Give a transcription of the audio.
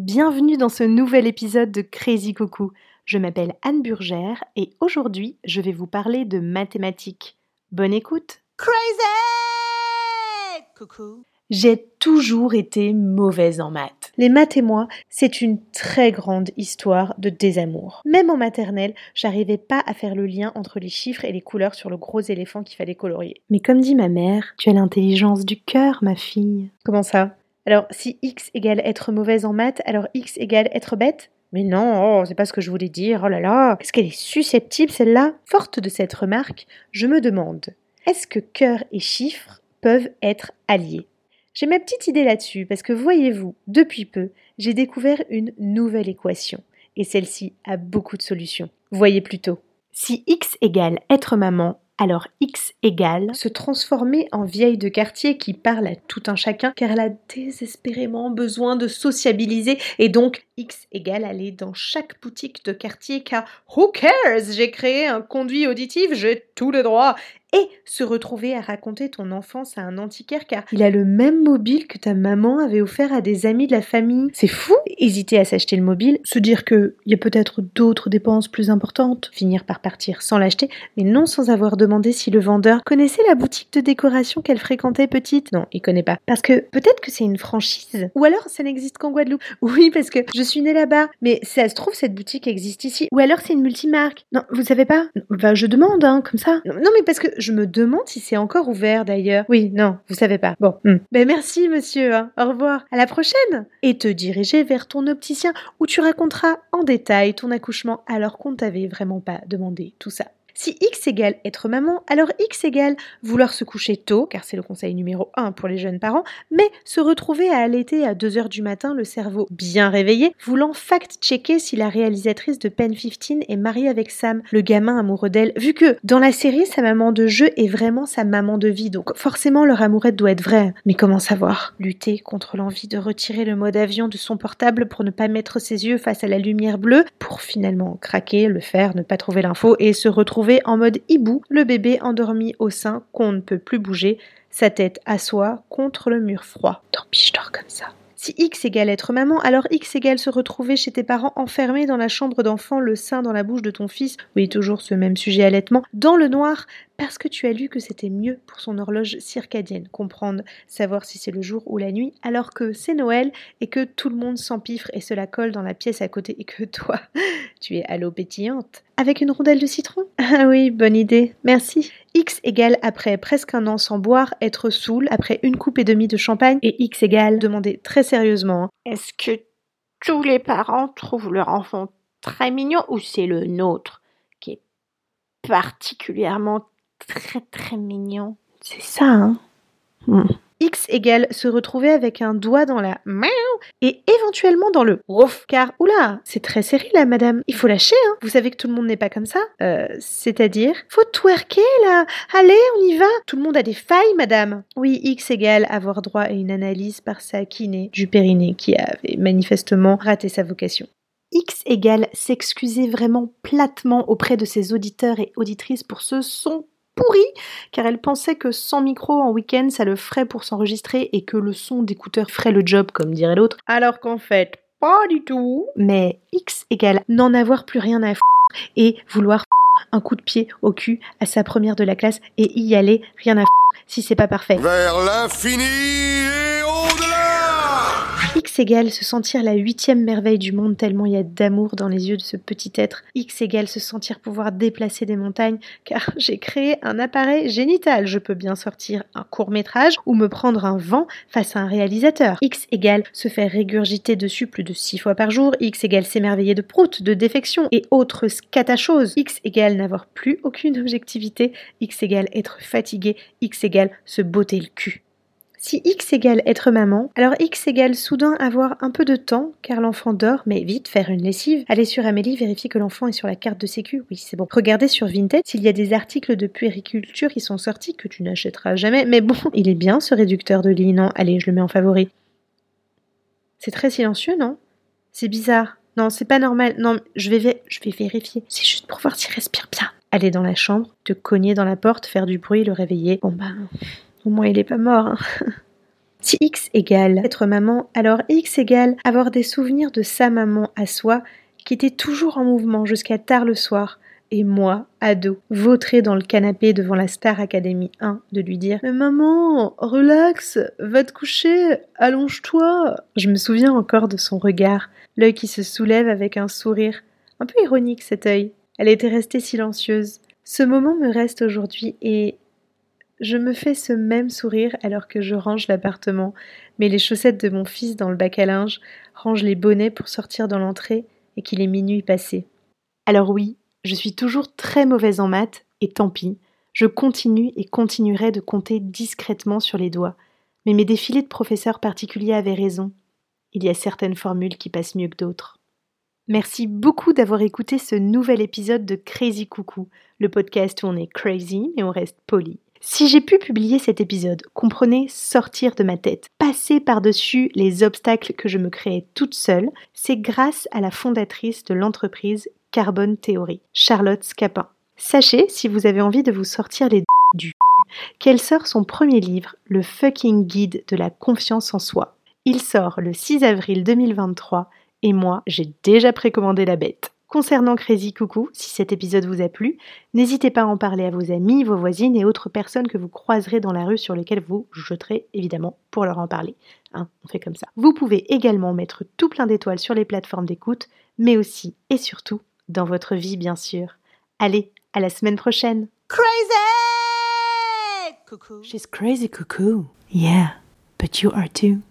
Bienvenue dans ce nouvel épisode de Crazy Coucou. Je m'appelle Anne Burgère et aujourd'hui je vais vous parler de mathématiques. Bonne écoute Crazy Coucou J'ai toujours été mauvaise en maths. Les maths et moi, c'est une très grande histoire de désamour. Même en maternelle, j'arrivais pas à faire le lien entre les chiffres et les couleurs sur le gros éléphant qu'il fallait colorier. Mais comme dit ma mère, tu as l'intelligence du cœur, ma fille. Comment ça? Alors, si x égale être mauvaise en maths, alors x égale être bête? Mais non, oh, c'est pas ce que je voulais dire, oh là là, est-ce qu'elle est susceptible celle-là? Forte de cette remarque, je me demande, est-ce que cœur et chiffres peuvent être alliés? J'ai ma petite idée là-dessus, parce que voyez-vous, depuis peu, j'ai découvert une nouvelle équation, et celle-ci a beaucoup de solutions. Voyez plutôt. Si x égale être maman, alors X égale se transformer en vieille de quartier qui parle à tout un chacun car elle a désespérément besoin de sociabiliser et donc X égale aller dans chaque boutique de quartier car who cares? J'ai créé un conduit auditif j'ai tout le droit et se retrouver à raconter ton enfance à un antiquaire car il a le même mobile que ta maman avait offert à des amis de la famille. C'est fou Hésiter à s'acheter le mobile, se dire qu'il y a peut-être d'autres dépenses plus importantes, finir par partir sans l'acheter, mais non sans avoir demandé si le vendeur connaissait la boutique de décoration qu'elle fréquentait petite. Non, il connaît pas. Parce que peut-être que c'est une franchise. Ou alors ça n'existe qu'en Guadeloupe. Oui, parce que je née là-bas. Mais ça se trouve, cette boutique existe ici. Ou alors c'est une multimarque. Non, vous savez pas? Bah je demande, hein, comme ça. Non, mais parce que je me demande si c'est encore ouvert d'ailleurs. Oui, non, vous savez pas. Bon. Hmm. Ben merci monsieur. Hein. Au revoir. À la prochaine. Et te diriger vers ton opticien où tu raconteras en détail ton accouchement alors qu'on t'avait vraiment pas demandé tout ça. Si x égale être maman, alors x égale vouloir se coucher tôt, car c'est le conseil numéro 1 pour les jeunes parents, mais se retrouver à allaiter à 2h du matin, le cerveau bien réveillé, voulant fact-checker si la réalisatrice de Pen 15 est mariée avec Sam, le gamin amoureux d'elle, vu que dans la série, sa maman de jeu est vraiment sa maman de vie, donc forcément leur amourette doit être vraie. Mais comment savoir? Lutter contre l'envie de retirer le mode avion de son portable pour ne pas mettre ses yeux face à la lumière bleue, pour finalement craquer, le faire, ne pas trouver l'info et se retrouver en mode hibou, le bébé endormi au sein qu'on ne peut plus bouger, sa tête à soi contre le mur froid. Tant pis, je dors comme ça. Si X égale être maman, alors X égale se retrouver chez tes parents enfermés dans la chambre d'enfant, le sein dans la bouche de ton fils, oui, toujours ce même sujet allaitement, dans le noir, parce que tu as lu que c'était mieux pour son horloge circadienne, comprendre, savoir si c'est le jour ou la nuit, alors que c'est Noël et que tout le monde s'empiffre et se la colle dans la pièce à côté et que toi, tu es à l'eau pétillante. Avec une rondelle de citron? Ah oui, bonne idée, merci. X égale après presque un an sans boire, être saoul après une coupe et demie de champagne, et X égale demander très sérieusement Est-ce que tous les parents trouvent leur enfant très mignon ou c'est le nôtre qui est particulièrement très très mignon. C'est ça, hein hmm. X égale se retrouver avec un doigt dans la miaou et éventuellement dans le ouf. Car, oula, c'est très serré là, madame. Il faut lâcher, hein. Vous savez que tout le monde n'est pas comme ça Euh, c'est-à-dire Faut twerker là. Allez, on y va. Tout le monde a des failles, madame. Oui, X égale avoir droit à une analyse par sa kiné du périnée qui avait manifestement raté sa vocation. X égale s'excuser vraiment platement auprès de ses auditeurs et auditrices pour ce son pourri, car elle pensait que sans micro en week-end, ça le ferait pour s'enregistrer et que le son d'écouteur ferait le job, comme dirait l'autre, alors qu'en fait, pas du tout. Mais X égale n'en avoir plus rien à f et vouloir un coup de pied au cul à sa première de la classe et y aller, rien à f si c'est pas parfait. Vers l'infini égale se sentir la huitième merveille du monde tellement il y a d'amour dans les yeux de ce petit être. X égale se sentir pouvoir déplacer des montagnes car j'ai créé un appareil génital. Je peux bien sortir un court métrage ou me prendre un vent face à un réalisateur. X égale se faire régurgiter dessus plus de six fois par jour. X égale s'émerveiller de proutes, de défections et autres catachoses. X égale n'avoir plus aucune objectivité. X égale être fatigué. X égale se botter le cul. Si x égale être maman, alors x égale soudain avoir un peu de temps, car l'enfant dort, mais vite faire une lessive. Aller sur Amélie, vérifier que l'enfant est sur la carte de sécu, oui c'est bon. Regardez sur Vinted s'il y a des articles de puériculture qui sont sortis que tu n'achèteras jamais, mais bon, il est bien ce réducteur de lit, non? Allez, je le mets en favori. C'est très silencieux, non? C'est bizarre. Non, c'est pas normal. Non, je vais, je vais vérifier. C'est juste pour voir s'il respire bien. Aller dans la chambre, te cogner dans la porte, faire du bruit, le réveiller. Bon ben... Au moins, il est pas mort. Hein. Si X égale être maman, alors X égale avoir des souvenirs de sa maman à soi qui était toujours en mouvement jusqu'à tard le soir, et moi, ado, vautré dans le canapé devant la Star Academy 1, de lui dire Mais maman, relax, va te coucher, allonge-toi. Je me souviens encore de son regard, l'œil qui se soulève avec un sourire, un peu ironique cet œil. Elle était restée silencieuse. Ce moment me reste aujourd'hui et je me fais ce même sourire alors que je range l'appartement, mets les chaussettes de mon fils dans le bac à linge, range les bonnets pour sortir dans l'entrée et qu'il est minuit passé. Alors oui, je suis toujours très mauvaise en maths, et tant pis, je continue et continuerai de compter discrètement sur les doigts. Mais mes défilés de professeurs particuliers avaient raison. Il y a certaines formules qui passent mieux que d'autres. Merci beaucoup d'avoir écouté ce nouvel épisode de Crazy Coucou, le podcast où on est crazy mais on reste poli. Si j'ai pu publier cet épisode, comprenez sortir de ma tête, passer par-dessus les obstacles que je me créais toute seule, c'est grâce à la fondatrice de l'entreprise Carbone Theory, Charlotte Scapin. Sachez, si vous avez envie de vous sortir les du qu'elle sort son premier livre, Le fucking guide de la confiance en soi. Il sort le 6 avril 2023 et moi, j'ai déjà précommandé la bête. Concernant Crazy Coucou, si cet épisode vous a plu, n'hésitez pas à en parler à vos amis, vos voisines et autres personnes que vous croiserez dans la rue sur lesquelles vous jeterez évidemment pour leur en parler. Hein, on fait comme ça. Vous pouvez également mettre tout plein d'étoiles sur les plateformes d'écoute, mais aussi et surtout dans votre vie, bien sûr. Allez, à la semaine prochaine. Crazy! She's crazy, cuckoo. Yeah, but you are too.